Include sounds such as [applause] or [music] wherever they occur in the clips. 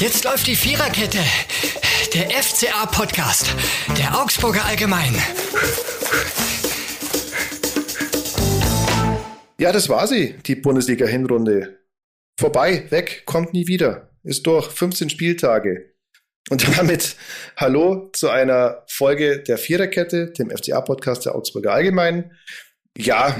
Jetzt läuft die Viererkette. Der FCA-Podcast. Der Augsburger Allgemein. Ja, das war sie, die Bundesliga-Hinrunde. Vorbei, weg, kommt nie wieder. Ist durch, 15 Spieltage. Und damit hallo zu einer Folge der Viererkette, dem FCA-Podcast der Augsburger Allgemein. Ja,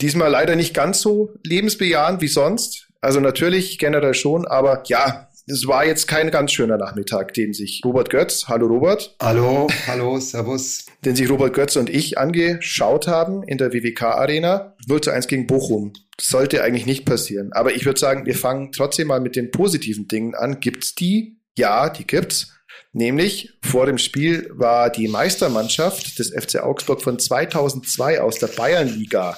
diesmal leider nicht ganz so lebensbejahend wie sonst. Also natürlich generell schon, aber ja, es war jetzt kein ganz schöner Nachmittag, den sich Robert Götz, hallo Robert. Hallo, hallo, servus. Den sich Robert Götz und ich angeschaut haben in der WWK-Arena. 0 zu 1 gegen Bochum. Das sollte eigentlich nicht passieren. Aber ich würde sagen, wir fangen trotzdem mal mit den positiven Dingen an. Gibt's die? Ja, die gibt's. Nämlich vor dem Spiel war die Meistermannschaft des FC Augsburg von 2002 aus der Bayernliga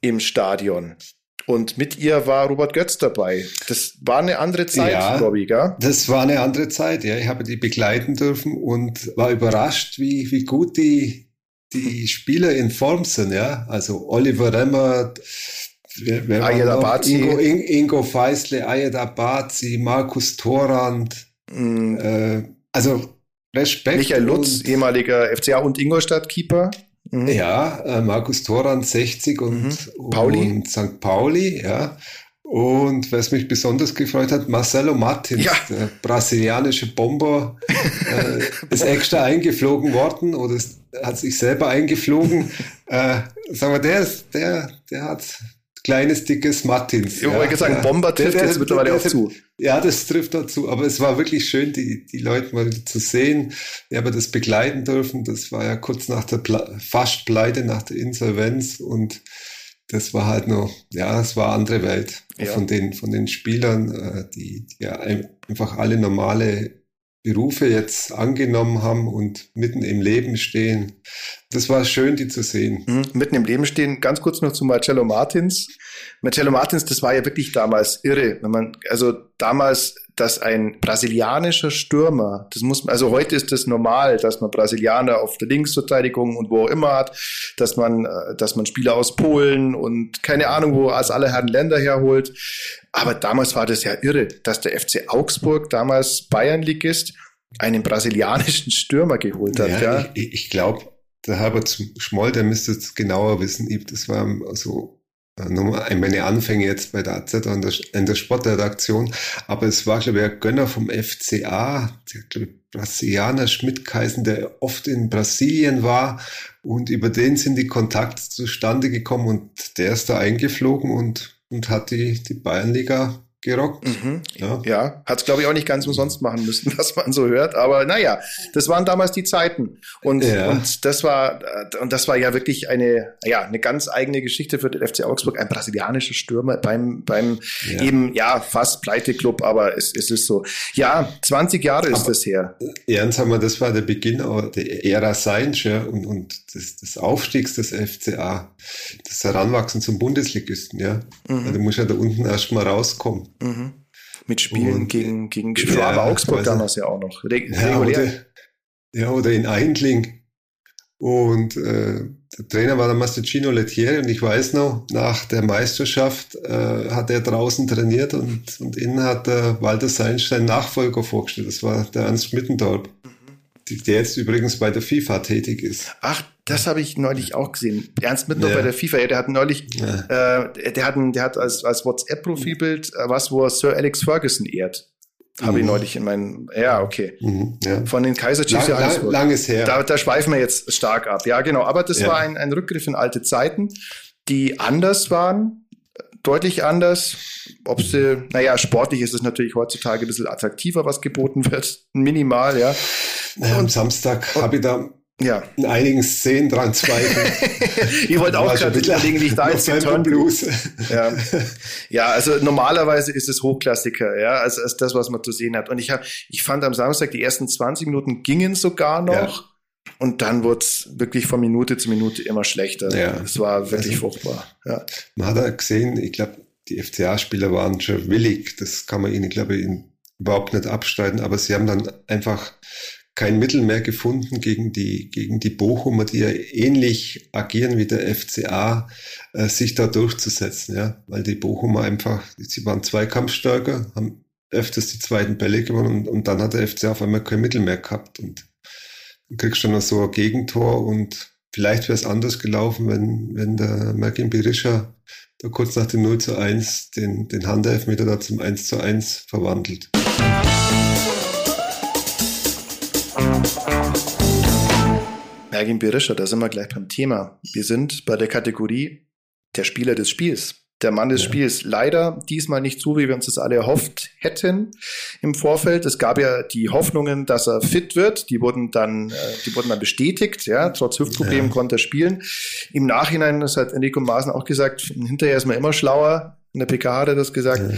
im Stadion. Und mit ihr war Robert Götz dabei. Das war eine andere Zeit, ja, Robbie, gell? Das war eine andere Zeit, ja. Ich habe die begleiten dürfen und war überrascht, wie, wie gut die, die Spieler in Form sind, ja. Also Oliver Remmer, wer, wer Ayed Abazi. Ingo, Ingo Feisle, Ayed Abazi, Markus Thorand, mm. äh, also Respekt. Michael Lutz, ehemaliger FCA und Ingolstadt-Keeper. Mhm. Ja, äh, Markus Thoran 60 und, mhm. Pauli. und St. Pauli, ja. Und was mich besonders gefreut hat, Marcelo Martins, ja. der brasilianische Bomber, [laughs] äh, ist extra eingeflogen worden oder ist, hat sich selber eingeflogen. [laughs] äh, sagen wir, der, ist, der, der hat kleines, dickes Martins. Ich ja, wollte sagen, ja. Bomber trifft der, jetzt mittlerweile der, auch zu. Ja, das trifft dazu. Aber es war wirklich schön, die, die Leute mal zu sehen. Wir haben das begleiten dürfen. Das war ja kurz nach der Ple fast Pleite, nach der Insolvenz. Und das war halt noch, ja, es war andere Welt. Ja. Von den, von den Spielern, äh, die, die ja einfach alle normale Berufe jetzt angenommen haben und mitten im Leben stehen. Das war schön, die zu sehen. Mhm, mitten im Leben stehen. Ganz kurz noch zu Marcello Martins. Marcello Martins, das war ja wirklich damals irre. Wenn man, also damals, dass ein brasilianischer Stürmer, das muss, also heute ist das normal, dass man Brasilianer auf der Linksverteidigung und wo auch immer hat, dass man, äh, dass man Spieler aus Polen und keine Ahnung, wo aus aller Herren Länder herholt. Aber damals war das ja irre, dass der FC Augsburg, damals Bayernligist, einen brasilianischen Stürmer geholt hat. Ja, ja. ich, ich glaube, der Herbert Schmoll, der müsste es genauer wissen. Das war so äh, meine Anfänge jetzt bei der AZ und der, der Sportredaktion. Aber es war, glaube ich, ein Gönner vom FCA, der, glaube ich, Brasilianer Schmidt-Kaisen, der oft in Brasilien war. Und über den sind die Kontakte zustande gekommen und der ist da eingeflogen und, und hat die, die Bayernliga gerockt. Mhm. Ja, ja. hat es glaube ich auch nicht ganz umsonst machen müssen, [laughs] was man so hört. Aber naja, das waren damals die Zeiten und ja. und das war und das war ja wirklich eine ja eine ganz eigene Geschichte für den FC Augsburg, ein brasilianischer Stürmer beim beim ja. eben ja fast Pleite-Club, aber es, es ist so. Ja, 20 Jahre ist aber, das her. Ernst haben wir, das war der Beginn der Ära Seinsch ja, und und des, des Aufstiegs des FCA, das Heranwachsen zum Bundesligisten, ja. Mhm. Also, du musst ja da unten erstmal rauskommen. Mhm. Mit Spielen und, gegen, gegen ja, aber Augsburg damals ja auch noch. Re ja, oder, ja, oder in Eindling. Und äh, der Trainer war der Gino Lettieri und ich weiß noch, nach der Meisterschaft äh, hat er draußen trainiert und, und innen hat der Walter Seinstein Nachfolger vorgestellt. Das war der Ernst Mittendorf. Der jetzt übrigens bei der FIFA tätig ist. Ach, das habe ich neulich auch gesehen. Ernst Mittler ja. bei der FIFA, ja, der hat neulich, ja. äh, der hat, ein, der hat als, als WhatsApp-Profilbild äh, was, wo er Sir Alex Ferguson ehrt. Habe mhm. ich neulich in meinem, ja, okay. Mhm, ja. Von den Kaiser Chiefs lang, lang, Langes her. Da, da schweifen wir jetzt stark ab. Ja, genau. Aber das war ein, ein Rückgriff in alte Zeiten, die anders waren, deutlich anders. Ob sie, naja, sportlich ist es natürlich heutzutage ein bisschen attraktiver, was geboten [laughs] wird. Minimal, ja. Und, Am Samstag habe ich da ja. in einigen Szenen dran zweifeln. [laughs] ich wollte auch gerade überlegen, wie ich da jetzt den Blues. ja. [laughs] ja, also normalerweise ist es Hochklassiker, ja, als, als das, was man zu sehen hat. Und ich hab, ich fand am Samstag die ersten 20 Minuten gingen sogar noch. Ja. Und dann wurde es wirklich von Minute zu Minute immer schlechter. Ja. Es war wirklich also, furchtbar. Ja. Man hat ja gesehen, ich glaube, die FCA-Spieler waren schon willig. Das kann man ihnen, glaube ich, überhaupt nicht abstreiten. Aber sie haben dann einfach kein Mittel mehr gefunden gegen die, gegen die Bochumer, die ja ähnlich agieren wie der FCA, äh, sich da durchzusetzen, ja, weil die Bochumer einfach, sie waren zweikampfstärker, haben öfters die zweiten Bälle gewonnen und, und dann hat der FC auf einmal kein Mittel mehr gehabt und kriegst dann noch so ein Gegentor und vielleicht wäre es anders gelaufen, wenn, wenn der Merkin Berisha da kurz nach dem 0 zu 1 den, den Handelfmeter da zum 1 zu 1 verwandelt. Mergin Berisha, da sind wir gleich beim Thema. Wir sind bei der Kategorie der Spieler des Spiels der Mann des ja. Spiels. Leider diesmal nicht so, wie wir uns das alle erhofft hätten im Vorfeld. Es gab ja die Hoffnungen, dass er fit wird. Die wurden dann, äh, die wurden dann bestätigt. Ja, trotz Hüftproblemen ja. konnte er spielen. Im Nachhinein, das hat Enrico Maaßen auch gesagt, hinterher ist man immer schlauer. In der PK hat er das gesagt. Ja.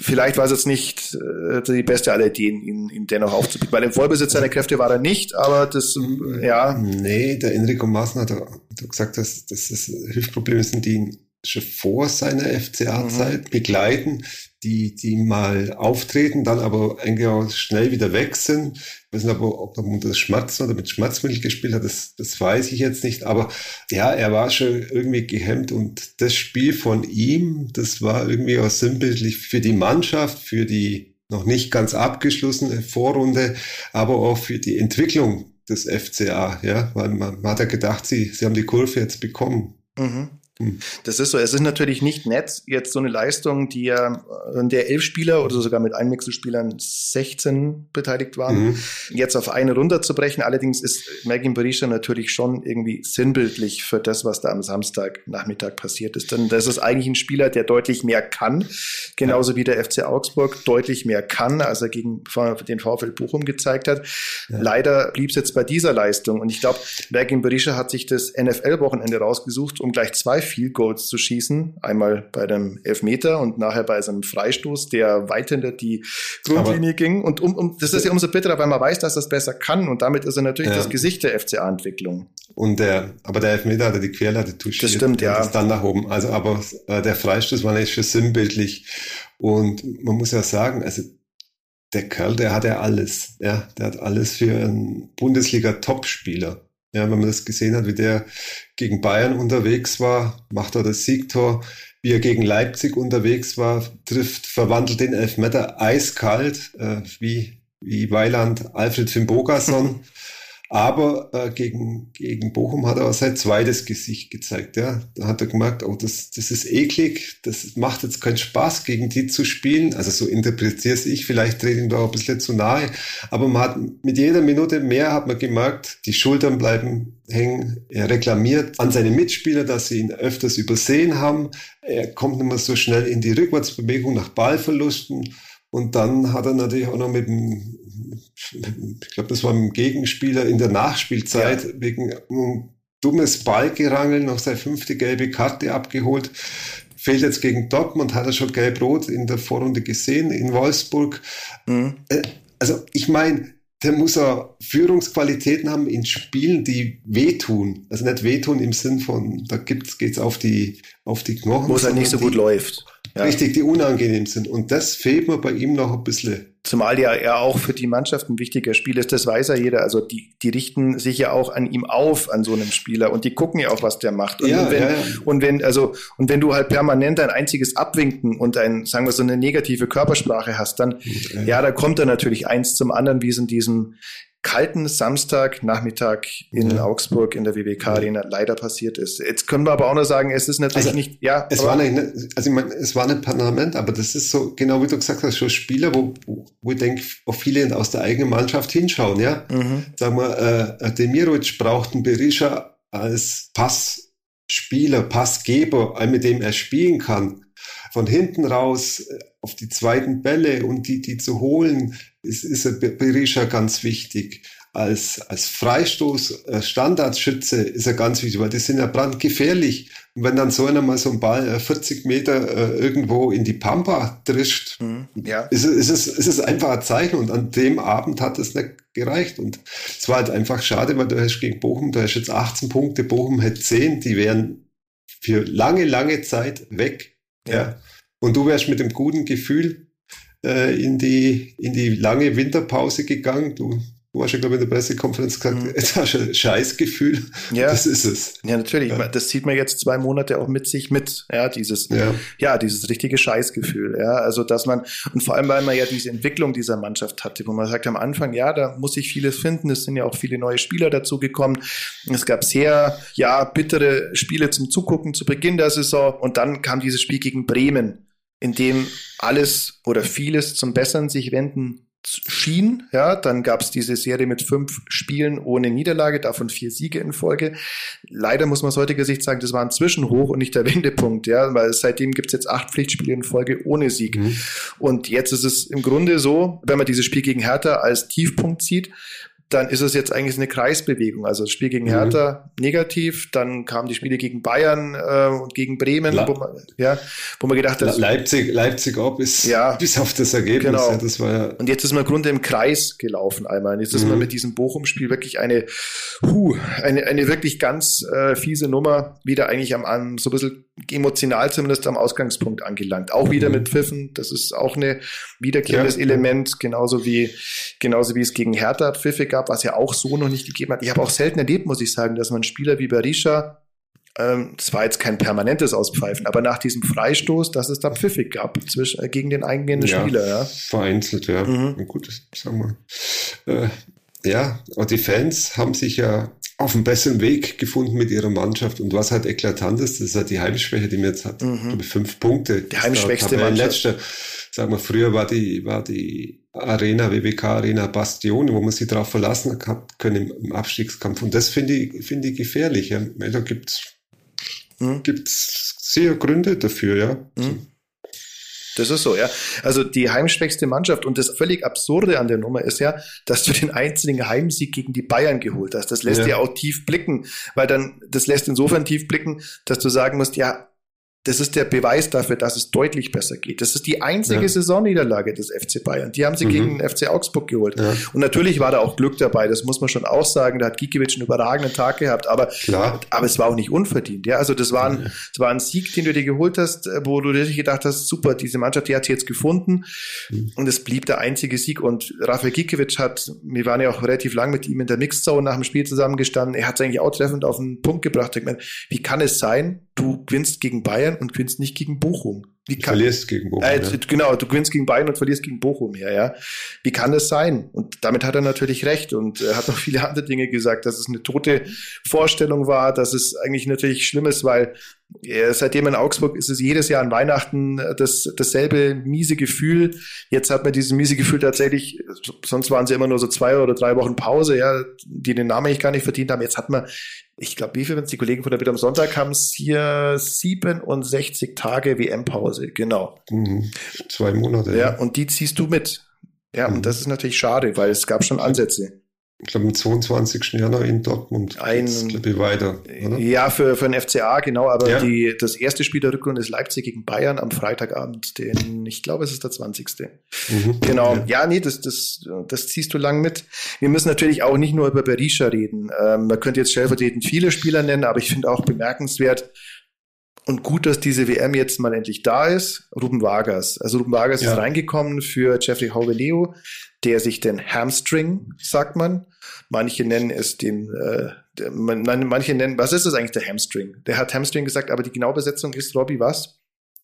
Vielleicht war es jetzt nicht äh, die beste aller Ideen, ihn, ihn dennoch aufzubieten. Weil im Vollbesitz seiner Kräfte war er nicht, aber das, ja. Nee, der Enrico Maaßen hat, hat gesagt, dass, dass das Hüftprobleme sind, die ihn vor seiner FCA-Zeit mhm. begleiten, die, die mal auftreten, dann aber eigentlich auch schnell wieder weg sind. Ich weiß nicht, aber, ob er unter Schmerzen oder mit Schmerzmittel gespielt hat, das, das weiß ich jetzt nicht. Aber ja, er war schon irgendwie gehemmt und das Spiel von ihm, das war irgendwie auch sinnbildlich für die Mannschaft, für die noch nicht ganz abgeschlossene Vorrunde, aber auch für die Entwicklung des FCA, ja, weil man, man hat ja gedacht, sie, sie haben die Kurve jetzt bekommen. Mhm. Hm. Das ist so. Es ist natürlich nicht nett, jetzt so eine Leistung, die ja, in der elf Spieler oder sogar mit Einwechselspielern 16 beteiligt waren, mhm. jetzt auf eine runterzubrechen. Allerdings ist Megan Berisha natürlich schon irgendwie sinnbildlich für das, was da am Samstagnachmittag passiert ist. Denn das ist eigentlich ein Spieler, der deutlich mehr kann, genauso ja. wie der FC Augsburg deutlich mehr kann, als er gegen den VfL Bochum gezeigt hat. Ja. Leider blieb es jetzt bei dieser Leistung. Und ich glaube, Megan Berisha hat sich das NFL-Wochenende rausgesucht, um gleich zwei Field Goals zu schießen. Einmal bei dem Elfmeter und nachher bei seinem Freistoß, der weit hinter die Grundlinie ging. Und um, um, das ist ja umso bitterer, weil man weiß, dass es besser kann. Und damit ist er natürlich ja. das Gesicht der FCA-Entwicklung. Und der, aber der Elfmeter hatte die Querlatte touchiert. Das stimmt, ja. Das dann nach oben. Also, aber äh, der Freistoß war nicht für sinnbildlich. Und man muss ja sagen, also der Kerl, der hat ja alles. Ja, der hat alles für einen Bundesliga-Topspieler. Ja, wenn man das gesehen hat, wie der gegen Bayern unterwegs war, macht er das Siegtor, wie er gegen Leipzig unterwegs war, trifft, verwandelt den Elfmeter eiskalt, äh, wie, wie Weiland Alfred Fimbogason. [laughs] Aber äh, gegen, gegen Bochum hat er auch sein zweites Gesicht gezeigt. Ja. Da hat er gemerkt, oh, das, das ist eklig, das macht jetzt keinen Spaß, gegen die zu spielen. Also so interpretiere ich, vielleicht trete ihm da auch ein bisschen zu nahe. Aber man hat mit jeder Minute mehr hat man gemerkt, die Schultern bleiben hängen. Er reklamiert an seine Mitspieler, dass sie ihn öfters übersehen haben. Er kommt nicht mehr so schnell in die Rückwärtsbewegung nach Ballverlusten. Und dann hat er natürlich auch noch mit dem ich glaube, das war ein Gegenspieler in der Nachspielzeit ja. wegen um, dummes Ballgerangel noch seine fünfte gelbe Karte abgeholt. Fehlt jetzt gegen Dortmund, hat er schon gelb-rot in der Vorrunde gesehen, in Wolfsburg. Mhm. Äh, also ich meine, der muss er Führungsqualitäten haben in Spielen, die wehtun. Also nicht wehtun im Sinn von, da gibt's, geht's auf die, auf die Knochen. Wo es halt nicht so gut läuft. Ja. Richtig, die unangenehm sind. Und das fehlt mir bei ihm noch ein bisschen. Zumal ja er auch für die Mannschaft ein wichtiger Spieler ist, das weiß ja jeder. Also die, die richten sich ja auch an ihm auf, an so einem Spieler. Und die gucken ja auch, was der macht. Und, ja, wenn, ja, ja. und wenn, also, und wenn du halt permanent ein einziges Abwinken und ein, sagen wir so eine negative Körpersprache hast, dann, ja, da kommt er natürlich eins zum anderen, wie es in diesem, kalten Samstagnachmittag in ja. Augsburg in der WWK Arena leider passiert ist. Jetzt können wir aber auch noch sagen, es ist natürlich also, nicht, ja. Es war nicht, also ich meine, es war nicht Parlament, aber das ist so, genau wie du gesagt hast, schon Spieler, wo, wo ich denke, wo viele aus der eigenen Mannschaft hinschauen, ja. Mhm. Sagen wir, äh, Demirovic braucht einen Berisha als Passspieler, Passgeber, mit dem er spielen kann. Von hinten raus auf die zweiten Bälle und die, die zu holen, ist, ist Berisha ganz wichtig. Als, als Freistoß, äh, Standardschütze ist er ganz wichtig, weil die sind ja brandgefährlich. Und wenn dann so einer mal so einen Ball 40 äh, Meter äh, irgendwo in die Pampa drischt, mhm, ja. ist, ist, es, ist es einfach ein Zeichen. Und an dem Abend hat es nicht gereicht. Und es war halt einfach schade, weil du hast gegen Bochum, du hast jetzt 18 Punkte, Bochum hätte 10, die wären für lange, lange Zeit weg. Ja. ja. Und du wärst mit dem guten Gefühl äh, in, die, in die lange Winterpause gegangen. Du, du hast ja, glaube ich, in der Pressekonferenz gesagt, mhm. jetzt hast du ein Scheißgefühl. Ja. Das ist es. Ja, natürlich. Ja. Das zieht man jetzt zwei Monate auch mit sich mit. Ja, dieses, ja, ja dieses richtige Scheißgefühl. Ja, also, dass man, und vor allem, weil man ja diese Entwicklung dieser Mannschaft hatte, wo man sagt am Anfang, ja, da muss sich vieles finden. Es sind ja auch viele neue Spieler dazu gekommen. Es gab sehr, ja, bittere Spiele zum Zugucken zu Beginn der Saison. Und dann kam dieses Spiel gegen Bremen in dem alles oder vieles zum Besseren sich wenden schien. Ja, dann gab es diese Serie mit fünf Spielen ohne Niederlage, davon vier Siege in Folge. Leider muss man aus heutiger Sicht sagen, das war ein Zwischenhoch und nicht der Wendepunkt, ja, weil seitdem gibt es jetzt acht Pflichtspiele in Folge ohne Sieg. Mhm. Und jetzt ist es im Grunde so, wenn man dieses Spiel gegen Hertha als Tiefpunkt sieht, dann ist es jetzt eigentlich eine Kreisbewegung. Also das Spiel gegen mhm. Hertha mhm. negativ, dann kamen die Spiele gegen Bayern äh, und gegen Bremen, Le wo man, ja, wo man gedacht hat, Leipzig, Leipzig auch bis, ja, bis auf das Ergebnis. Genau. Ja, das war ja und jetzt ist man im Grunde im Kreis gelaufen einmal. Und jetzt ist mhm. man mit diesem Bochum-Spiel wirklich eine, hu, eine, eine wirklich ganz äh, fiese Nummer wieder eigentlich am, an so ein bisschen emotional zumindest am Ausgangspunkt angelangt. Auch wieder mhm. mit Pfiffen. Das ist auch eine wiederkehrendes ja. Element, genauso wie, genauso wie es gegen Hertha Pfiffe gab, was ja auch so noch nicht gegeben hat. Ich habe auch selten erlebt, muss ich sagen, dass man Spieler wie Berisha ähm, das war jetzt kein permanentes Auspfeifen, aber nach diesem Freistoß, dass es da pfiffig gab zwischen, äh, gegen den eingehenden ja, Spieler. Ja. Vereinzelt, ja. Mhm. Gut, sagen wir. Äh, ja, und die Fans haben sich ja auf einen besseren Weg gefunden mit ihrer Mannschaft. Und was halt eklatant ist, das ist halt die Heimschwäche, die mir jetzt hat. Mhm. Fünf Punkte. Die heimschwächste Mannschaft. Letzte, sagen wir, früher war die, war die Arena, WWK Arena Bastion, wo man sich darauf verlassen hat können im Abstiegskampf. Und das finde ich, finde ich gefährlich. Ja. Da gibt's, mhm. gibt's sehr Gründe dafür, ja. Mhm. Das ist so, ja. Also die heimschwächste Mannschaft und das völlig Absurde an der Nummer ist ja, dass du den einzigen Heimsieg gegen die Bayern geholt hast. Das lässt ja. dir auch tief blicken, weil dann, das lässt insofern tief blicken, dass du sagen musst, ja, das ist der Beweis dafür, dass es deutlich besser geht. Das ist die einzige ja. Saisonniederlage des FC Bayern. Die haben sie mhm. gegen den FC Augsburg geholt. Ja. Und natürlich war da auch Glück dabei, das muss man schon auch sagen. Da hat Gikiewicz einen überragenden Tag gehabt, aber, Klar. aber es war auch nicht unverdient. Ja, also das war, ein, ja. das war ein Sieg, den du dir geholt hast, äh, wo du dir gedacht hast, super, diese Mannschaft, die hat sie jetzt gefunden. Mhm. Und es blieb der einzige Sieg. Und Rafael Gikiewicz hat, wir waren ja auch relativ lang mit ihm in der Mixzone nach dem Spiel zusammengestanden. Er hat es eigentlich auch treffend auf den Punkt gebracht. Ich meine, wie kann es sein, du gewinnst gegen Bayern und gewinnst nicht gegen Bochum. Wie kann, du verlierst gegen Bochum. Äh, ja. Genau, du gewinnst gegen Bayern und verlierst gegen Bochum her, ja. Wie kann das sein? Und damit hat er natürlich recht und er hat noch [laughs] viele andere Dinge gesagt, dass es eine tote Vorstellung war, dass es eigentlich natürlich schlimm ist, weil äh, seitdem in Augsburg ist es jedes Jahr an Weihnachten das, dasselbe miese Gefühl. Jetzt hat man dieses miese Gefühl tatsächlich, sonst waren sie immer nur so zwei oder drei Wochen Pause, ja, die den Namen eigentlich gar nicht verdient haben. Jetzt hat man ich glaube, wie viel, wenn es die Kollegen von der Bild am Sonntag haben, es hier 67 Tage WM-Pause, genau. Mhm. Zwei Monate. Ja, und die ziehst du mit. Ja, mhm. und das ist natürlich schade, weil es gab schon Ansätze ich glaube, am 22. Januar in Dortmund. Ein, glaube ich, weiter. Oder? Ja, für, für den FCA, genau. Aber ja. die, das erste Spiel der Rückrunde ist Leipzig gegen Bayern am Freitagabend. Den, ich glaube, es ist der 20. Mhm. Genau. Ja. ja, nee, das, das, das ziehst du lang mit. Wir müssen natürlich auch nicht nur über Berisha reden. Ähm, man könnte jetzt stellvertretend viele Spieler nennen, aber ich finde auch bemerkenswert, und gut, dass diese WM jetzt mal endlich da ist. Ruben Vargas. Also Ruben Vargas ja. ist reingekommen für Jeffrey Hauveleo, der sich den Hamstring, sagt man. Manche nennen es den, äh, der, man, manche nennen, was ist das eigentlich, der Hamstring? Der hat Hamstring gesagt, aber die genaue Besetzung ist, Robby, was?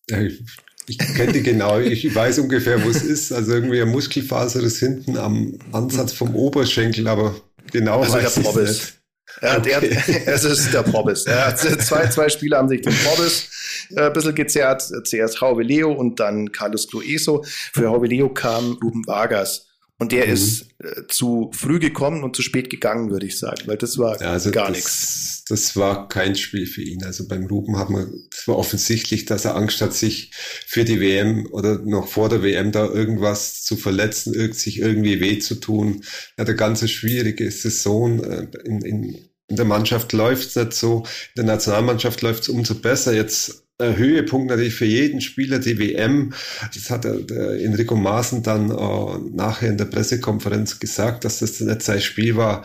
Ich, ich kenne die genau, ich weiß ungefähr, wo es ist. Also irgendwie ein Muskelfaser ist hinten am Ansatz vom Oberschenkel, aber genau also weiß ich nicht. Er okay. er, [laughs] es ist der Probis. Hat [laughs] zwei, zwei Spieler haben sich den Probis äh, ein bisschen gezerrt. Zuerst Hauwe Leo und dann Carlos Clueso. Für Hauwe Leo kam Ruben Vargas. Und der mhm. ist äh, zu früh gekommen und zu spät gegangen, würde ich sagen, weil das war ja, also gar nichts. Das war kein Spiel für ihn. Also beim Ruben hat man, es war offensichtlich, dass er Angst hat, sich für die WM oder noch vor der WM da irgendwas zu verletzen, sich irgendwie weh zu tun. Er hat eine ganz schwierige Saison. Äh, in, in, in der Mannschaft läuft es nicht so, in der Nationalmannschaft läuft es umso besser. Jetzt Höhepunkt natürlich für jeden Spieler die WM. Das hat der Enrico Maaßen dann äh, nachher in der Pressekonferenz gesagt, dass das nicht sein Spiel war.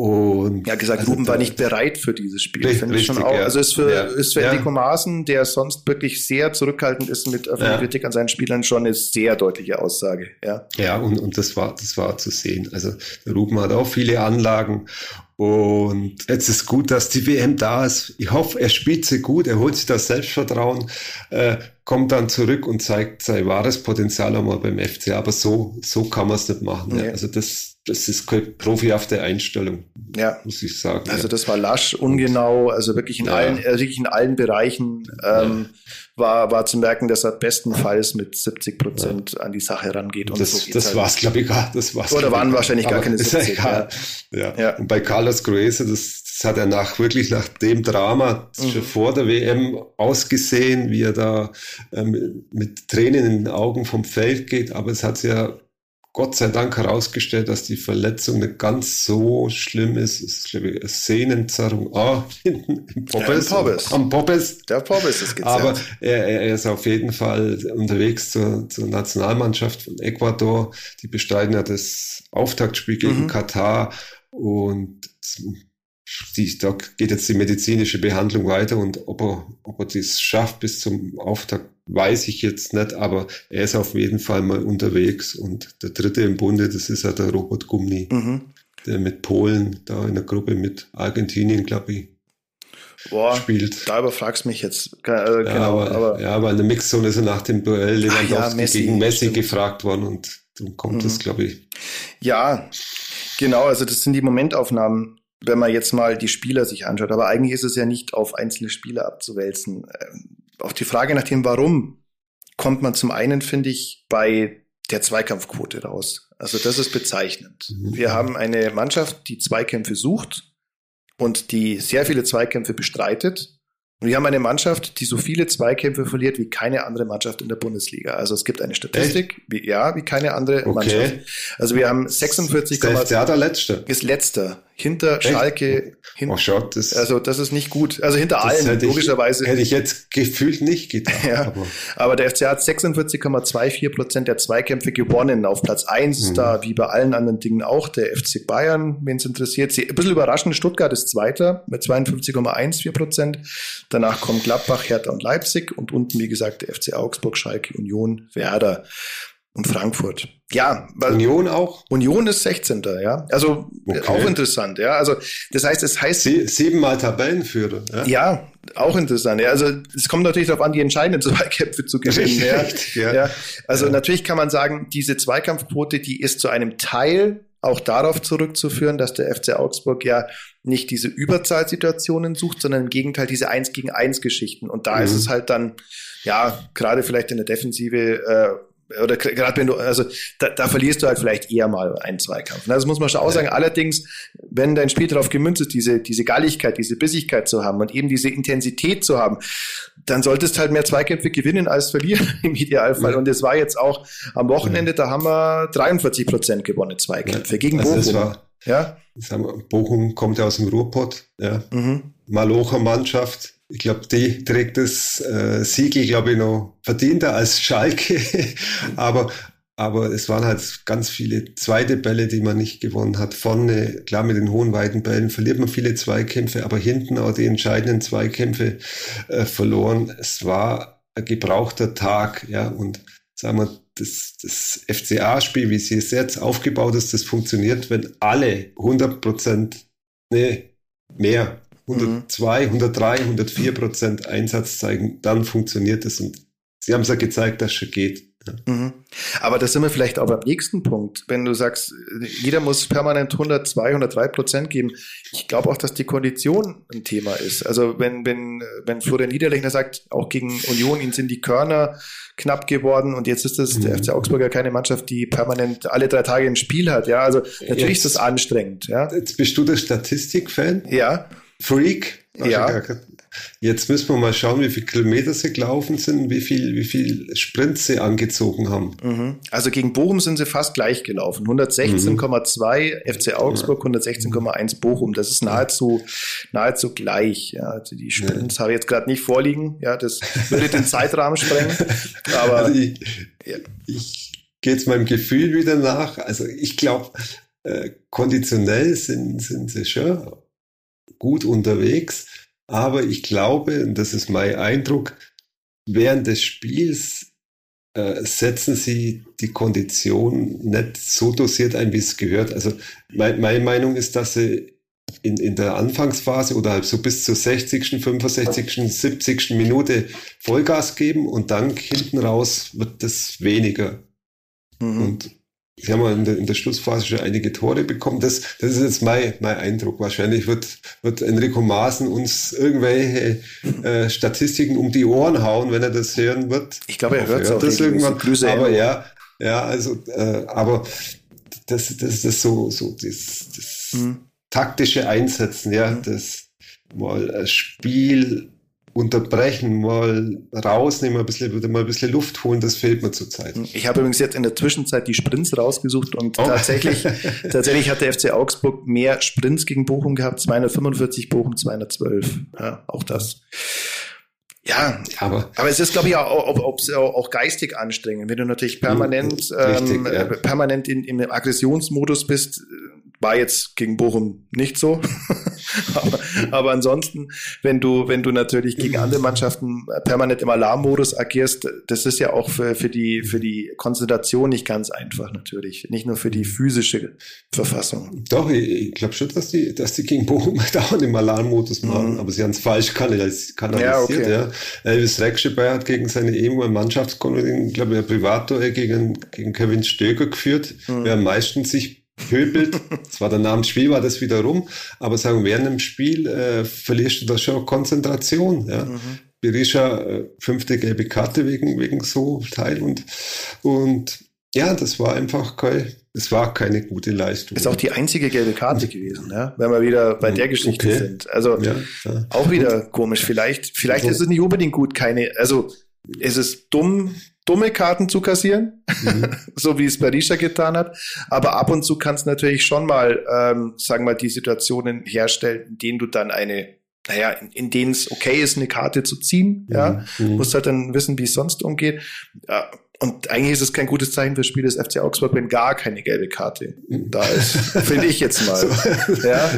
Und ja, gesagt, also Ruben war nicht bereit für dieses Spiel. Richtig, finde ich schon auch. Ja. Also ist für, ja. ist für ja. Enrico Maaßen, der sonst wirklich sehr zurückhaltend ist mit öffentlicher ja. Kritik an seinen Spielern, schon eine sehr deutliche Aussage. Ja, ja und, und das war, das war zu sehen. Also der Ruben hat auch viele Anlagen und jetzt ist gut, dass die WM da ist. Ich hoffe, er spielt sie gut, er holt sich das Selbstvertrauen, äh, kommt dann zurück und zeigt sein wahres Potenzial einmal beim FC. Aber so, so kann man es nicht machen. Ja. Also das, das ist keine profihafte Einstellung, ja. muss ich sagen. Also das war lasch, ungenau, also wirklich in ja. allen, äh, wirklich in allen Bereichen ähm, war, war zu merken, dass er bestenfalls mit 70 Prozent an die Sache rangeht. Und das so das halt. war es, glaube ich, gar. Das war's, Oder waren wahrscheinlich gar keine [laughs] 70. Ja, ja. ja. Und bei Carlos Gruese, das, das hat er nach wirklich nach dem Drama mhm. schon vor der WM ausgesehen, wie er da ähm, mit Tränen in den Augen vom Feld geht. Aber es hat ja Gott sei Dank herausgestellt, dass die Verletzung nicht ganz so schlimm ist. Es ist, glaube ich, eine Sehnenzerrung. Ah, hinten [laughs] im Poppes. Ja, Poppes. Am Poppes. Der Poppes ist gezerrt. Aber er, er ist auf jeden Fall unterwegs zur, zur Nationalmannschaft von Ecuador. Die bestreiten ja das Auftaktspiel gegen mhm. Katar. Und die, da geht jetzt die medizinische Behandlung weiter und ob er, ob er das schafft bis zum Auftakt weiß ich jetzt nicht, aber er ist auf jeden Fall mal unterwegs. Und der dritte im Bunde, das ist ja der Robert Gumni, mhm. der mit Polen da in der Gruppe mit Argentinien, glaube ich, Boah, spielt. Da überfragst mich jetzt. Äh, ja, genau, aber, aber, ja, aber in der Mixzone ist er nach dem Duell Lewandowski ja, Messi, gegen Messi stimmt. gefragt worden und dann kommt mhm. das, glaube ich. Ja, genau, also das sind die Momentaufnahmen, wenn man jetzt mal die Spieler sich anschaut. Aber eigentlich ist es ja nicht auf einzelne Spieler abzuwälzen. Ähm, auf die Frage nach dem Warum kommt man zum einen, finde ich, bei der Zweikampfquote raus. Also das ist bezeichnend. Mhm. Wir haben eine Mannschaft, die Zweikämpfe sucht und die sehr viele Zweikämpfe bestreitet. Und wir haben eine Mannschaft, die so viele Zweikämpfe verliert wie keine andere Mannschaft in der Bundesliga. Also es gibt eine Statistik, wie, ja, wie keine andere okay. Mannschaft. Also wir haben 46, ist der, der letzte. Ist letzter hinter Echt? Schalke. Hin, oh, schaut, das, also das ist nicht gut. Also hinter allen, hätte logischerweise. Ich, hätte ich jetzt gefühlt nicht getan. [laughs] ja, aber. aber der FC hat 46,24 Prozent der Zweikämpfe gewonnen. Auf Platz eins ist mhm. da, wie bei allen anderen Dingen auch, der FC Bayern, wenn es interessiert. Ein bisschen überraschend, Stuttgart ist Zweiter mit 52,14 Prozent. Danach kommen Gladbach, Hertha und Leipzig und unten, wie gesagt, der FC Augsburg, Schalke, Union, Werder und Frankfurt. Ja, weil Union auch. Union ist 16. Ja, also okay. auch interessant. Ja, also das heißt, es heißt Sie, siebenmal Tabellenführer. Ja? ja, auch interessant. Ja, also es kommt natürlich darauf an, die entscheidenden [laughs] Zweikämpfe zu gewinnen. ja. ja. ja. Also ja. natürlich kann man sagen, diese Zweikampfquote, die ist zu einem Teil auch darauf zurückzuführen, dass der FC Augsburg ja nicht diese Überzahlsituationen sucht, sondern im Gegenteil diese Eins gegen Eins Geschichten. Und da mhm. ist es halt dann, ja, gerade vielleicht in der Defensive äh, oder gerade wenn du, also da, da verlierst du halt vielleicht eher mal einen Zweikampf. Ne? Das muss man schon auch sagen. Ja. Allerdings, wenn dein Spiel darauf gemünzt ist, diese, diese Galligkeit, diese Bissigkeit zu haben und eben diese Intensität zu haben, dann solltest halt mehr Zweikämpfe gewinnen als verlieren [laughs] im Idealfall. Ja. Und es war jetzt auch am Wochenende, da haben wir 43 Prozent gewonnen Zweikämpfe ja. gegen also Bochum. War, ja. Bochum kommt ja aus dem Ruhrpott, ja. Mhm. Malocher Mannschaft ich glaube, die trägt das äh, Siegel, glaube ich, noch verdienter als Schalke. [laughs] aber, aber es waren halt ganz viele zweite Bälle, die man nicht gewonnen hat. Vorne, klar, mit den hohen, weiten Bällen verliert man viele Zweikämpfe, aber hinten auch die entscheidenden Zweikämpfe äh, verloren. Es war ein gebrauchter Tag, ja, und sagen wir, das, das FCA-Spiel, wie sie es jetzt aufgebaut ist, das funktioniert, wenn alle 100 Prozent, nee, mehr 102, 103, 104 Prozent Einsatz zeigen, dann funktioniert es. Und Sie haben es ja gezeigt, dass es schon geht. Ja. Mhm. Aber da sind wir vielleicht auch beim nächsten Punkt. Wenn du sagst, jeder muss permanent 102, 103 Prozent geben. Ich glaube auch, dass die Kondition ein Thema ist. Also wenn, wenn, wenn Florian Niederlechner sagt, auch gegen Union, ihnen sind die Körner knapp geworden und jetzt ist das mhm. der FC Augsburger keine Mannschaft, die permanent alle drei Tage ein Spiel hat. Ja, also natürlich jetzt, ist das anstrengend. Ja. Jetzt bist du der Statistik-Fan? Ja. Freak. Ja. Jetzt müssen wir mal schauen, wie viele Kilometer sie gelaufen sind, wie viel, wie viel Sprints sie angezogen haben. Mhm. Also gegen Bochum sind sie fast gleich gelaufen. 116,2 mhm. FC Augsburg, 116,1 Bochum. Das ist nahezu, nahezu gleich. Ja, also die Sprints ja. habe ich jetzt gerade nicht vorliegen. Ja, das würde den [laughs] Zeitrahmen sprengen. Aber also ich, ja. ich gehe jetzt meinem Gefühl wieder nach. Also ich glaube, äh, konditionell sind, sind sie schon gut unterwegs. Aber ich glaube, und das ist mein Eindruck, während des Spiels äh, setzen sie die Kondition nicht so dosiert ein, wie es gehört. Also mein, meine Meinung ist, dass sie in, in der Anfangsphase oder halt so bis zur 60., 65., 70. Minute Vollgas geben und dann hinten raus wird das weniger. Mhm. Und Sie haben in der, in der Schlussphase schon einige Tore bekommen. Das, das ist jetzt mein, mein Eindruck. Wahrscheinlich wird, wird Enrico Maaßen uns irgendwelche äh, Statistiken um die Ohren hauen, wenn er das hören wird. Ich glaube, er hört es auch das irgendwann. Grüße aber ja, ja, also, äh, aber das, das ist so, so das, das mhm. taktische Einsetzen, ja, mhm. das mal ein Spiel unterbrechen, mal rausnehmen, ein bisschen, mal ein bisschen Luft holen, das fehlt mir zurzeit. Ich habe übrigens jetzt in der Zwischenzeit die Sprints rausgesucht und oh. tatsächlich, [laughs] tatsächlich hat der FC Augsburg mehr Sprints gegen Bochum gehabt, 245, Bochum 212. Ja, auch das. Ja, aber, aber es ist, glaube ich, auch, auch, auch, geistig anstrengend, wenn du natürlich permanent, richtig, ähm, ja. permanent in, im Aggressionsmodus bist, war jetzt gegen Bochum nicht so. [laughs] aber, aber ansonsten, wenn du, wenn du natürlich gegen andere Mannschaften permanent im Alarmmodus agierst, das ist ja auch für, für die, für die Konzentration nicht ganz einfach natürlich. Nicht nur für die physische Verfassung. Doch, ich, glaube schon, dass die, dass die gegen Bochum [laughs] dauernd im Alarmmodus waren, mhm. aber sie haben es falsch kanalisiert, ja. Okay. ja. Elvis Rekschebey hat gegen seine ehemalige Mannschaftskollegin, glaube ich, ein Privattor gegen, gegen Kevin Stöger geführt, mhm. wer am meisten sich pöbelt. [laughs] Zwar der Name Spiel war das wieder rum, aber sagen, während dem Spiel äh, verlierst du da schon Konzentration. Ja. Mhm. Berisha, äh, fünfte gelbe Karte wegen, wegen so Teil und, und ja, das war einfach kein, es war keine gute Leistung. Ist auch die einzige gelbe Karte gewesen, ja? wenn wir wieder bei der Geschichte okay. sind. Also ja, ja. auch wieder komisch. Vielleicht, vielleicht ist es nicht unbedingt gut, keine, also es ist dumm, dumme Karten zu kassieren, mhm. [laughs] so wie es Berisha getan hat. Aber ab und zu kannst du natürlich schon mal, ähm, sagen wir mal, die Situationen herstellen, in denen du dann eine naja, in, in denen es okay ist, eine Karte zu ziehen, ja, mhm. musst halt dann wissen, wie es sonst umgeht. Ja, und eigentlich ist es kein gutes Zeichen für das Spiel des FC Augsburg, wenn gar keine gelbe Karte da ist. Finde ich jetzt mal. [laughs] So. Ja.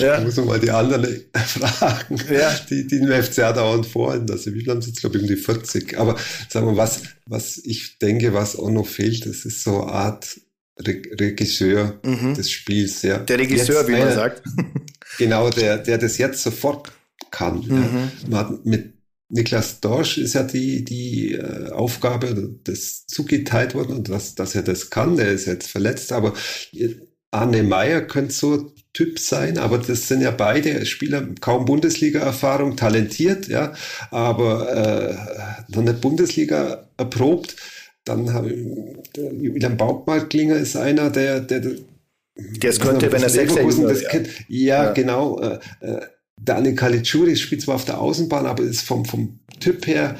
ja. Muss man mal die anderen fragen, ja. die, die den FCA dauernd vorhalten. Also wie viel haben sie jetzt, glaube ich, um die 40. Aber sagen wir, was, was ich denke, was auch noch fehlt, das ist so eine Art Re Regisseur mhm. des Spiels. Ja. Der Regisseur, jetzt, wie man sagt. Genau, der, der das jetzt sofort kann. Mhm. Ja. Man hat mit Niklas Dorsch ist ja die, die äh, Aufgabe, das zugeteilt worden und dass, dass er das kann. Der ist jetzt verletzt, aber Arne Meyer könnte so Typ sein, aber das sind ja beide Spieler, kaum Bundesliga-Erfahrung, talentiert, ja, aber äh, noch nicht Bundesliga erprobt. Dann habe ich, Wilhelm Baumgartlinger ist einer, der, der, der es könnte, wenn er Sechser ist. Ja. ja, genau. Äh, äh Dani Caligiuri spielt zwar auf der Außenbahn, aber ist vom, vom Typ her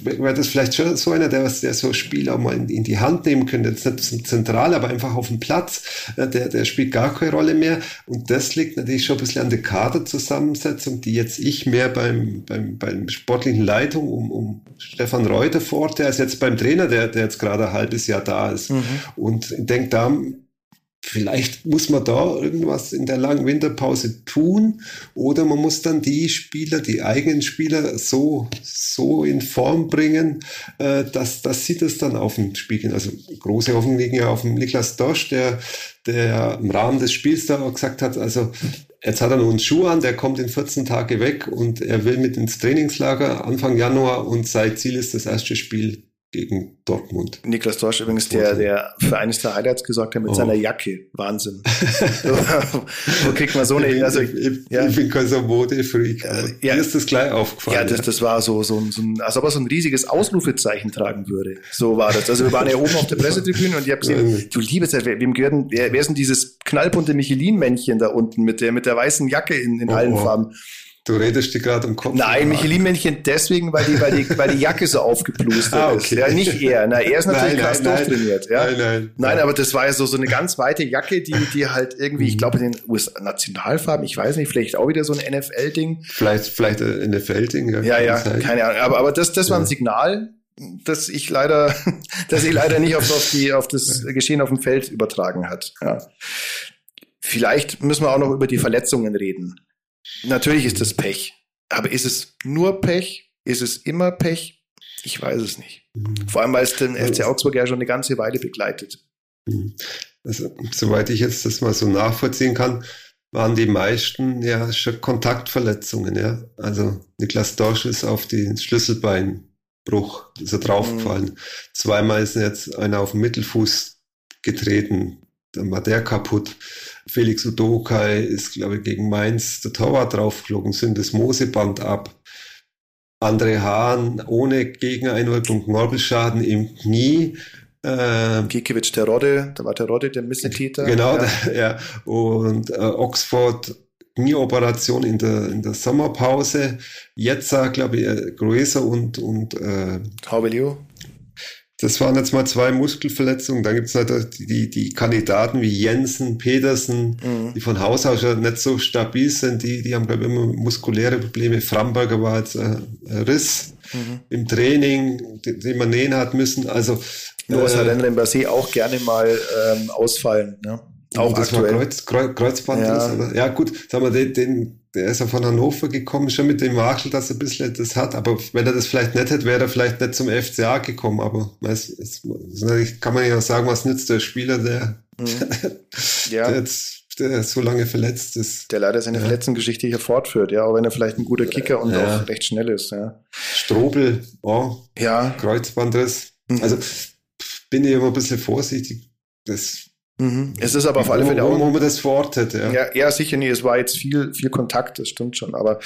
wäre das vielleicht schon so einer, der, der so Spieler mal in, in, die Hand nehmen könnte. Jetzt nicht zentral, aber einfach auf dem Platz. Der, der spielt gar keine Rolle mehr. Und das liegt natürlich schon ein bisschen an der Kaderzusammensetzung, die jetzt ich mehr beim, beim, beim sportlichen Leitung um, um Stefan Reuter vor, der ist jetzt beim Trainer, der, der jetzt gerade ein halbes Jahr da ist. Mhm. Und ich denke, da Vielleicht muss man da irgendwas in der langen Winterpause tun oder man muss dann die Spieler, die eigenen Spieler so, so in Form bringen, äh, dass, dass sie das dann auf den Spiel gehen. Also große Hoffnung liegen ja auf dem Niklas Dosch, der, der im Rahmen des Spiels da gesagt hat, also jetzt hat er nur einen Schuh an, der kommt in 14 Tage weg und er will mit ins Trainingslager Anfang Januar und sein Ziel ist das erste Spiel gegen Dortmund. Niklas Dorsch übrigens, der, der für eines der Highlights gesorgt hat mit oh. seiner Jacke. Wahnsinn. [laughs] Wo kriegt man so eine, also, ich, ich, ja. ich bin kein so Modefreak. Äh, ja. Mir ist das gleich aufgefallen. Ja, das, das war so, so, so ein, als ob er so ein riesiges Ausrufezeichen tragen würde. So war das. Also wir waren ja oben auf der Pressetribüne und ich habe gesehen, du liebe Zeit, wem gehört wer, wer ist denn dieses knallbunte Michelin-Männchen da unten mit der, mit der weißen Jacke in, in oh, allen oh. Farben? Du redest dir gerade im Kopf. Nein, Michelin-Männchen deswegen, weil die, weil die, weil die Jacke so aufgeplustert [laughs] ah, okay. ist. Ja, nicht er. Na, er ist natürlich nein, krass nein, durchtrainiert. Ja? Nein, nein, nein. aber das war ja so, so eine ganz weite Jacke, die, die halt irgendwie, ich glaube, in den US-Nationalfarben, ich weiß nicht, vielleicht auch wieder so ein NFL-Ding. Vielleicht, vielleicht ein NFL-Ding, ja. Ja, ja, keine Ahnung. Aber, aber das, das war ein Signal, das ich leider, [laughs] dass ich leider nicht auf, auf, die, auf das Geschehen auf dem Feld übertragen hat. Ja. Vielleicht müssen wir auch noch über die Verletzungen reden. Natürlich ist das Pech. Aber ist es nur Pech? Ist es immer Pech? Ich weiß es nicht. Mhm. Vor allem, weil es den FC Augsburg ja schon eine ganze Weile begleitet. Also, soweit ich jetzt das mal so nachvollziehen kann, waren die meisten ja schon Kontaktverletzungen, ja. Also Niklas Dorsch ist auf den Schlüsselbeinbruch, ist er draufgefallen. Mhm. Zweimal ist jetzt einer auf den Mittelfuß getreten, dann war der kaputt. Felix Udokai ist, glaube ich, gegen Mainz der Torwart draufgeflogen, sind das Moseband ab. André Hahn ohne Gegeneinwirkung, Knorpelschaden im Knie. Äh, Gikiewicz Rodde, da war der Rodde der Missetäter. Genau, ja. Der, [laughs] ja. Und äh, Oxford Knieoperation in der, in der Sommerpause. Jetzt, glaube ich, äh, Grueser und, und äh, Haubelio. Das waren jetzt mal zwei Muskelverletzungen. Dann gibt es halt die, die Kandidaten wie Jensen, Petersen, mhm. die von Haus aus ja nicht so stabil sind. Die, die haben, glaube ich, immer muskuläre Probleme. Framberger war jetzt äh, Riss mhm. im Training, den, den man nähen hat müssen. Also nur äh, Rennen Basé auch gerne mal ähm, ausfallen. Ne? Auch das aktuell. war Kreuz, Kreuz, Kreuzband. Ja. Ja gut, sagen wir, den, den, der ist ja von Hannover gekommen, schon mit dem Makel, dass er ein bisschen das hat. Aber wenn er das vielleicht nicht hätte, wäre er vielleicht nicht zum FCA gekommen. Aber es, es, es kann man ja sagen, was nützt der Spieler, der, mhm. [laughs] ja. der jetzt der so lange verletzt ist. Der leider seine ja. Verletzungsgeschichte hier fortführt, ja, auch wenn er vielleicht ein guter Kicker und ja. auch recht schnell ist, ja. Strobel, oh, ja. Kreuzbandriss. Mhm. Also bin ich immer ein bisschen vorsichtig. Das Mhm. Es ist aber auf alle Fälle auch. Wo man das verortet, ja. ja. Ja, sicher nicht. Es war jetzt viel, viel Kontakt, das stimmt schon. Aber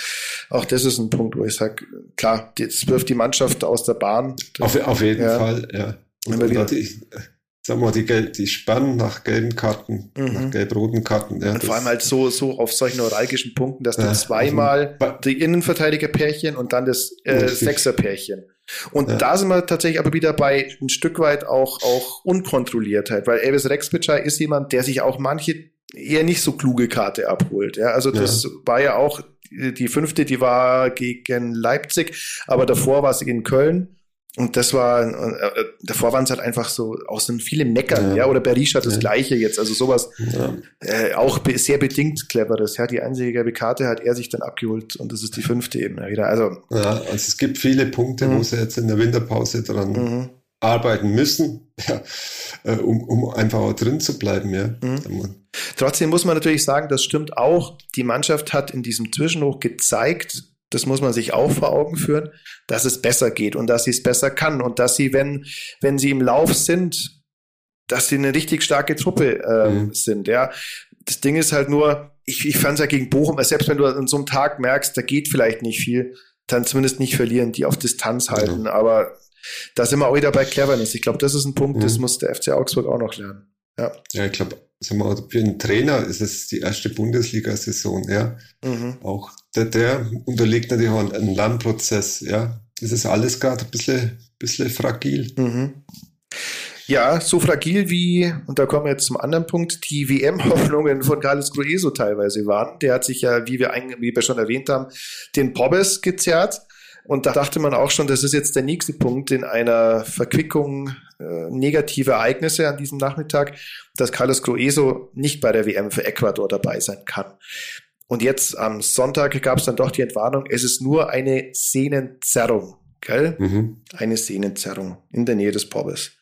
auch das ist ein Punkt, wo ich sage, klar, es wirft die Mannschaft aus der Bahn. Auf, auf jeden ja. Fall, ja. Und, und die, sagen wir mal, die, die Spannen nach gelben Karten, mhm. nach gelb-roten Karten. Ja, und vor allem halt so, so auf solchen neuralgischen Punkten, dass du zweimal also, die Innenverteidiger-Pärchen und dann das äh, Sechser-Pärchen und ja. da sind wir tatsächlich aber wieder bei ein Stück weit auch, auch Unkontrolliertheit, weil Elvis Rexbitschei ist jemand, der sich auch manche eher nicht so kluge Karte abholt. Ja, also das ja. war ja auch die fünfte, die war gegen Leipzig, aber davor war es in Köln. Und das war, äh, davor waren es halt einfach so, auch so viele Meckern, ja. ja, oder Berisha das ja. Gleiche jetzt, also sowas, ja. äh, auch be sehr bedingt cleveres, ja, die einzige gelbe Karte hat er sich dann abgeholt und das ist die fünfte eben wieder, also. Ja, also es gibt viele Punkte, mhm. wo sie jetzt in der Winterpause dran mhm. arbeiten müssen, [laughs] ja, äh, um, um einfach auch drin zu bleiben, ja. Mhm. Trotzdem muss man natürlich sagen, das stimmt auch, die Mannschaft hat in diesem Zwischenhoch gezeigt, das muss man sich auch vor Augen führen, dass es besser geht und dass sie es besser kann und dass sie, wenn, wenn sie im Lauf sind, dass sie eine richtig starke Truppe äh, mhm. sind, ja. Das Ding ist halt nur, ich, ich fand es ja gegen Bochum, selbst wenn du an so einem Tag merkst, da geht vielleicht nicht viel, dann zumindest nicht verlieren, die auf Distanz halten. Mhm. Aber da sind wir auch wieder bei Cleverness. Ich glaube, das ist ein Punkt, mhm. das muss der FC Augsburg auch noch lernen. Ja, ja ich glaube, für einen Trainer ist es die erste Bundesliga-Saison, ja. Mhm. Auch der, der unterliegt natürlich auch einem Lernprozess, ja. Das ist alles gerade ein bisschen, bisschen fragil. Mhm. Ja, so fragil wie, und da kommen wir jetzt zum anderen Punkt, die WM-Hoffnungen von Carlos Grueso teilweise waren. Der hat sich ja, wie wir, wie wir schon erwähnt haben, den Pobbes gezerrt. Und da dachte man auch schon, das ist jetzt der nächste Punkt in einer Verquickung äh, negative Ereignisse an diesem Nachmittag, dass Carlos Grueso nicht bei der WM für Ecuador dabei sein kann. Und jetzt am Sonntag gab es dann doch die Entwarnung, es ist nur eine Sehnenzerrung. Gell? Mhm. Eine Sehnenzerrung in der Nähe des Pobbes.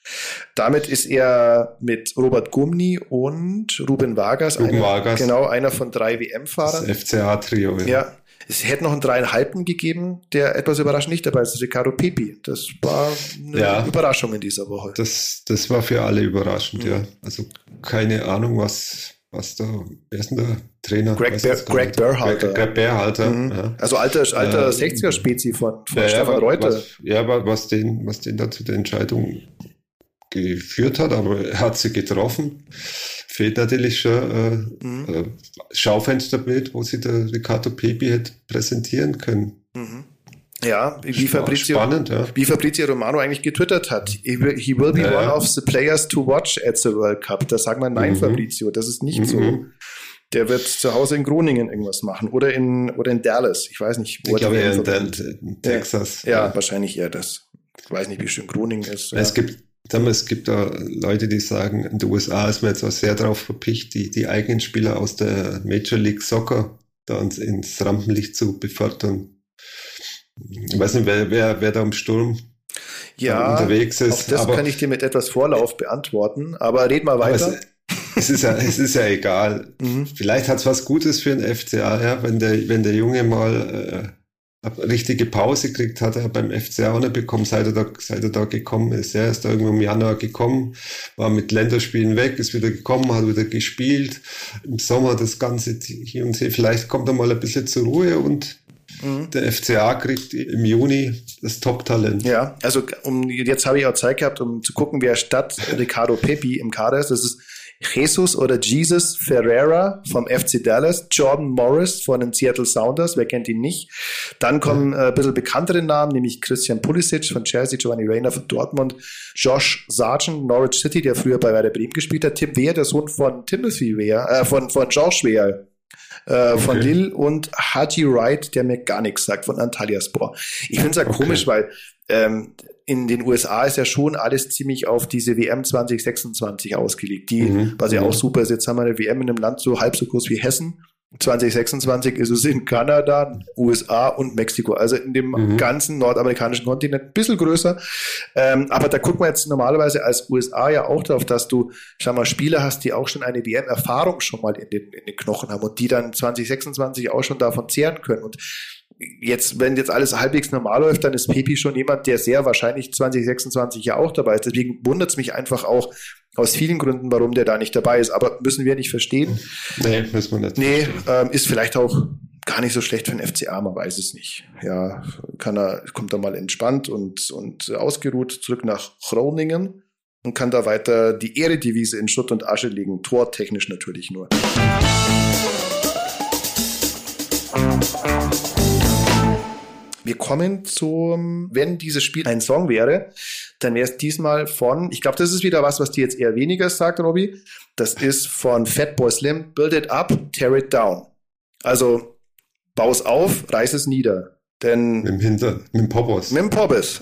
Damit ist er mit Robert Gumni und Ruben Vargas, Ruben einer, Vargas. genau einer von drei WM-Fahrern. Das FCA-Trio. Ja. ja. Es hätte noch einen dreieinhalbten gegeben, der etwas überraschend nicht dabei ist, Ricardo Pepi. Das war eine ja, Überraschung in dieser Woche. Das, das war für alle überraschend, mhm. ja. Also keine Ahnung, was, was da, wer ist denn der Trainer? Greg, Ber Greg Berhalter. Greg, Berhalter. Mhm. Ja. Also alter, alter äh, 60er-Spezi von, von ja, Stefan Reuter. Was, ja, was den, was den da zu der Entscheidung geführt hat, aber er hat sie getroffen fehlt natürlich schon äh, mhm. äh, Schaufensterbild, wo sie der Riccardo Pepi hätte präsentieren können. Mhm. Ja, wie Fabrizio, spannend, ja. wie Fabrizio Romano eigentlich getwittert hat. He will, be ja, one of the players to watch at the World Cup. Da sagt man nein, mhm. Fabrizio, das ist nicht mhm. so. Der wird zu Hause in Groningen irgendwas machen oder in, oder in Dallas. Ich weiß nicht, wo ich glaube, er in, in, Texas. Ja, ja, wahrscheinlich eher das. ich weiß nicht, wie schön Groningen ist. Es gibt es gibt da Leute, die sagen, in den USA ist man jetzt auch sehr darauf verpicht, die, die eigenen Spieler aus der Major League Soccer da ins, ins Rampenlicht zu befördern. Ich weiß nicht, wer, wer, wer da im Sturm ja, unterwegs ist. Auch das aber, kann ich dir mit etwas Vorlauf beantworten, aber red mal weiter. Es, es, ist ja, es ist ja egal. Mhm. Vielleicht hat es was Gutes für den FCA, ja, wenn der, wenn der Junge mal äh, eine richtige Pause kriegt, hat er beim FCA auch nicht bekommen, seit er, da, seit er da gekommen ist. Er ist da irgendwo im Januar gekommen, war mit Länderspielen weg, ist wieder gekommen, hat wieder gespielt. Im Sommer das Ganze hier und hier. Vielleicht kommt er mal ein bisschen zur Ruhe und Mhm. Der FCA kriegt im Juni das Top-Talent. Ja, also um, jetzt habe ich auch Zeit gehabt, um zu gucken, wer statt Ricardo Pepi im Kader ist. Das ist Jesus oder Jesus Ferreira vom FC Dallas, Jordan Morris von den Seattle Sounders, wer kennt ihn nicht. Dann kommen äh, ein bisschen bekanntere Namen, nämlich Christian Pulisic von Chelsea, Giovanni Reyna von Dortmund, Josh Sargent, Norwich City, der früher bei Werder Bremen gespielt hat, Tim Wehr, der Sohn von Timothy Wehr, äh, von, von George Wehr, äh, von okay. Lille und Haji Wright, der mir gar nichts sagt, von Antalya Sport. Ich finde es ja okay. komisch, weil ähm, in den USA ist ja schon alles ziemlich auf diese WM 2026 ausgelegt, die, mhm. was ja auch super ist, jetzt haben wir eine WM in einem Land so halb so groß wie Hessen 2026 ist es in Kanada, USA und Mexiko, also in dem mhm. ganzen nordamerikanischen Kontinent ein bisschen größer. Ähm, aber da guckt man jetzt normalerweise als USA ja auch darauf, dass du, schau mal, Spieler hast, die auch schon eine WM-Erfahrung schon mal in den, in den Knochen haben und die dann 2026 auch schon davon zehren können. Und jetzt, wenn jetzt alles halbwegs normal läuft, dann ist Pepi schon jemand, der sehr wahrscheinlich 2026 ja auch dabei ist. Deswegen wundert es mich einfach auch aus vielen Gründen, warum der da nicht dabei ist. Aber müssen wir nicht verstehen. Nee, müssen wir nicht. Nee, ähm, ist vielleicht auch gar nicht so schlecht für den FCA, man weiß es nicht. Ja, kann er, kommt er mal entspannt und, und ausgeruht zurück nach Groningen und kann da weiter die Ehredivise in Schutt und Asche legen, tortechnisch natürlich nur. Wir kommen zum, wenn dieses Spiel ein Song wäre, dann wäre es diesmal von, ich glaube, das ist wieder was, was dir jetzt eher weniger sagt, Robby. Das ist von Fatboy Slim, Build it up, tear it down. Also, baus auf, reiß es nieder. Denn mit dem Hinter, mit dem Poppes. Mit dem Poppes.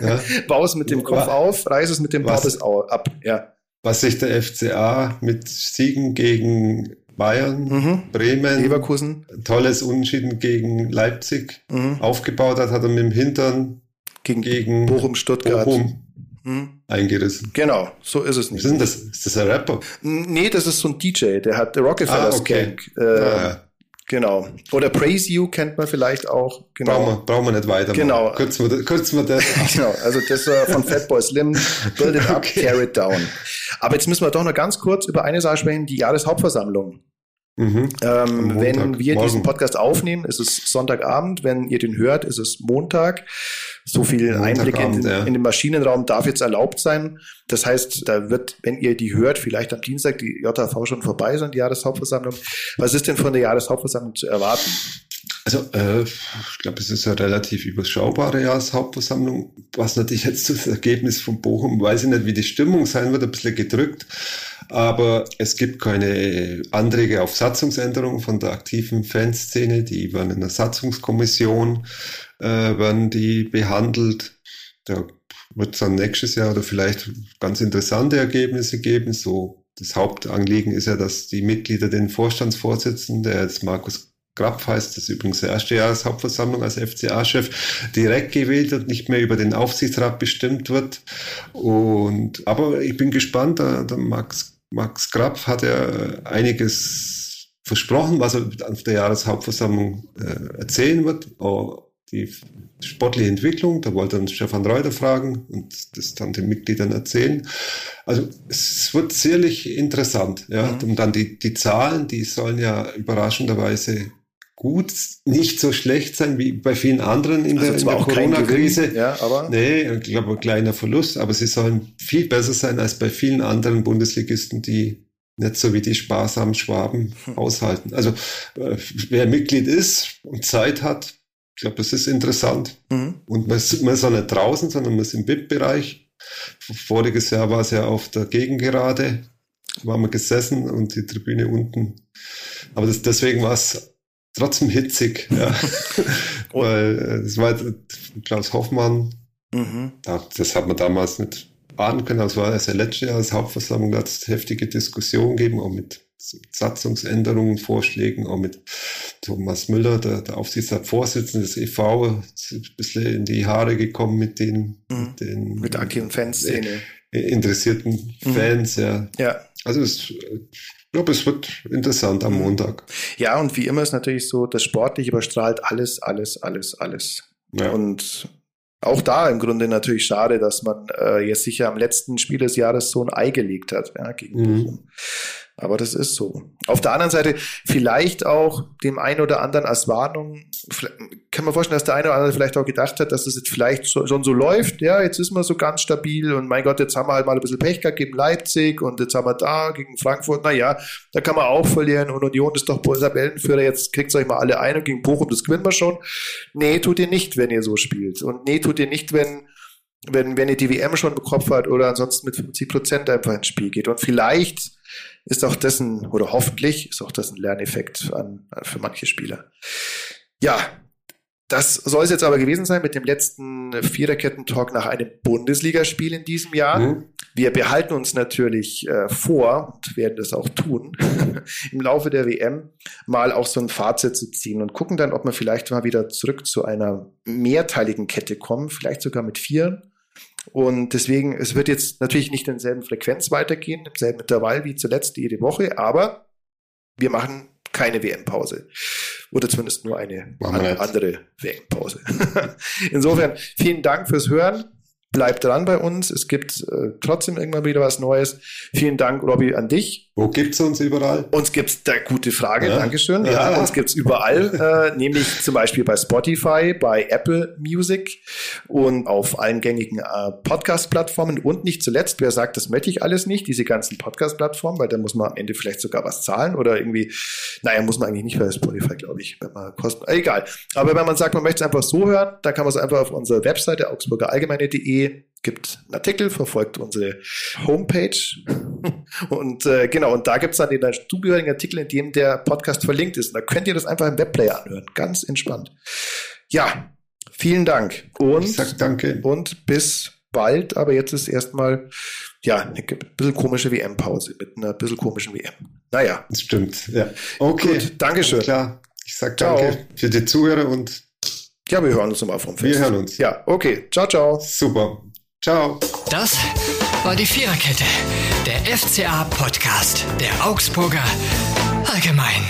Ja? [laughs] baus mit dem Kopf auf, reiß es mit dem Poppes ab. Ja. Was sich der FCA mit Siegen gegen Bayern, mhm. Bremen, Leverkusen, tolles Unschieden gegen Leipzig mhm. aufgebaut hat, hat er mit dem Hintern gegen, gegen Bochum, Stuttgart. Bochum mhm. eingerissen. Genau, so ist es nicht. Was ist das? Ist das ein Rapper? Nee, das ist so ein DJ, der hat The Rockefeller ah, okay. Gang. Äh, ah. Genau. Oder Praise You kennt man vielleicht auch. Genau. Brauchen wir, brauchen wir nicht weiter. Genau. Kürzen wir, kürzen wir das. [laughs] genau. Also das war von Fatboy Slim. Build it up, [laughs] okay. tear it down. Aber jetzt müssen wir doch noch ganz kurz über eine Sache sprechen, die Jahreshauptversammlung. Mhm. Ähm, wenn wir morgen. diesen Podcast aufnehmen, ist es Sonntagabend. Wenn ihr den hört, ist es Montag. So viel Einblick in, ja. in, den Maschinenraum darf jetzt erlaubt sein. Das heißt, da wird, wenn ihr die hört, vielleicht am Dienstag die JV schon vorbei sein, die Jahreshauptversammlung. Was ist denn von der Jahreshauptversammlung zu erwarten? Also, äh, ich glaube, es ist eine relativ überschaubare Jahreshauptversammlung. Was natürlich jetzt das Ergebnis von Bochum, weiß ich nicht, wie die Stimmung sein wird, ein bisschen gedrückt. Aber es gibt keine Anträge auf Satzungsänderung von der aktiven Fanszene. Die werden in der Satzungskommission, äh, werden die behandelt. Da wird es dann nächstes Jahr oder vielleicht ganz interessante Ergebnisse geben. So, das Hauptanliegen ist ja, dass die Mitglieder den Vorstandsvorsitzenden, der jetzt Markus Grapf heißt, das übrigens der erste Jahreshauptversammlung als FCA-Chef, direkt gewählt und nicht mehr über den Aufsichtsrat bestimmt wird. Und, aber ich bin gespannt, der, der Max, Max Grapf hat ja einiges versprochen, was er auf der Jahreshauptversammlung äh, erzählen wird. Oh, die sportliche Entwicklung, da wollte uns Stefan Reuter fragen und das dann den Mitgliedern erzählen. Also es wird sicherlich interessant, ja. Mhm. Und dann die, die Zahlen, die sollen ja überraschenderweise gut, nicht so schlecht sein wie bei vielen anderen in also der, der Corona-Krise. Ja, aber nee, ich glaube, ein kleiner Verlust, aber sie sollen viel besser sein als bei vielen anderen Bundesligisten, die nicht so wie die sparsamen Schwaben hm. aushalten. Also äh, wer Mitglied ist und Zeit hat, ich glaube, das ist interessant. Mhm. Und man ist, man ist auch nicht draußen, sondern man ist im BIP-Bereich. Voriges Jahr war es ja auf der Gegengerade, waren wir gesessen und die Tribüne unten. Aber das, deswegen war es trotzdem hitzig, ja. [laughs] Weil äh, es war Klaus Hoffmann, Mhm. Das hat man damals nicht ahnen können. Das war erst der letzte Jahr als Hauptversammlung, da hat es heftige Diskussionen gegeben, auch mit Satzungsänderungen, Vorschlägen, auch mit Thomas Müller, der, der Aufsichtsratsvorsitzende des EV, ein bisschen in die Haare gekommen mit den, mhm. mit den mit der aktiven Fanszene. Äh, interessierten mhm. Fans, ja. Ja. Also es, ich glaube, es wird interessant am mhm. Montag. Ja, und wie immer ist natürlich so, das sportlich überstrahlt alles, alles, alles, alles. Ja. Und auch da im Grunde natürlich schade, dass man äh, jetzt sicher am letzten Spiel des Jahres so ein Ei gelegt hat ja, gegen mhm. Bochum. Aber das ist so. Auf der anderen Seite vielleicht auch dem einen oder anderen als Warnung, kann man vorstellen, dass der eine oder andere vielleicht auch gedacht hat, dass das jetzt vielleicht schon so läuft. Ja, jetzt ist man so ganz stabil und mein Gott, jetzt haben wir halt mal ein bisschen Pech gehabt gegen Leipzig und jetzt haben wir da gegen Frankfurt. Naja, da kann man auch verlieren und Union ist doch Tabellenführer. Jetzt kriegt euch mal alle ein und gegen Bochum, das gewinnen wir schon. Nee, tut ihr nicht, wenn ihr so spielt. Und nee, tut ihr nicht, wenn wenn, wenn ihr die WM schon im Kopf hat oder ansonsten mit 50 Prozent einfach ins Spiel geht. Und vielleicht ist auch dessen, oder hoffentlich ist auch das ein Lerneffekt an, für manche Spieler. Ja, das soll es jetzt aber gewesen sein mit dem letzten Viererketten-Talk nach einem Bundesligaspiel in diesem Jahr. Mhm. Wir behalten uns natürlich äh, vor und werden das auch tun, [laughs] im Laufe der WM mal auch so ein Fazit zu ziehen und gucken dann, ob wir vielleicht mal wieder zurück zu einer mehrteiligen Kette kommen, vielleicht sogar mit vier und deswegen, es wird jetzt natürlich nicht in derselben Frequenz weitergehen, im selben Intervall wie zuletzt jede Woche, aber wir machen keine WM-Pause. Oder zumindest nur eine andere WM-Pause. [laughs] Insofern, vielen Dank fürs Hören. Bleibt dran bei uns. Es gibt äh, trotzdem irgendwann wieder was Neues. Vielen Dank, Robby, an dich. Wo gibt's uns überall? Uns gibt's, da gute Frage, ja. Dankeschön. Ja, ja. uns gibt's überall, [laughs] äh, nämlich zum Beispiel bei Spotify, bei Apple Music und auf allen gängigen äh, Podcast-Plattformen und nicht zuletzt, wer sagt, das möchte ich alles nicht, diese ganzen Podcast-Plattformen, weil da muss man am Ende vielleicht sogar was zahlen oder irgendwie, naja, muss man eigentlich nicht bei Spotify, glaube ich, wenn man kosten, egal. Aber wenn man sagt, man möchte es einfach so hören, dann kann man es einfach auf unserer Webseite augsburgerallgemeine.de gibt einen Artikel, verfolgt unsere Homepage [laughs] und äh, genau, und da gibt es dann den zugehörigen Artikel, in dem der Podcast verlinkt ist. Und da könnt ihr das einfach im Webplayer anhören. Ganz entspannt. Ja, vielen Dank. Und, ich sag danke. Und bis bald, aber jetzt ist erstmal ja, eine bisschen komische WM-Pause mit einer bisschen komischen WM. Naja. Das stimmt, ja. Okay. Gut, Dankeschön. Klar. Ich sag danke ciao. für die Zuhörer und ja, wir hören uns nochmal vom Fest. Wir hören uns. Ja, okay. Ciao, ciao. Super. Ciao. Das war die Viererkette, der FCA-Podcast der Augsburger Allgemein.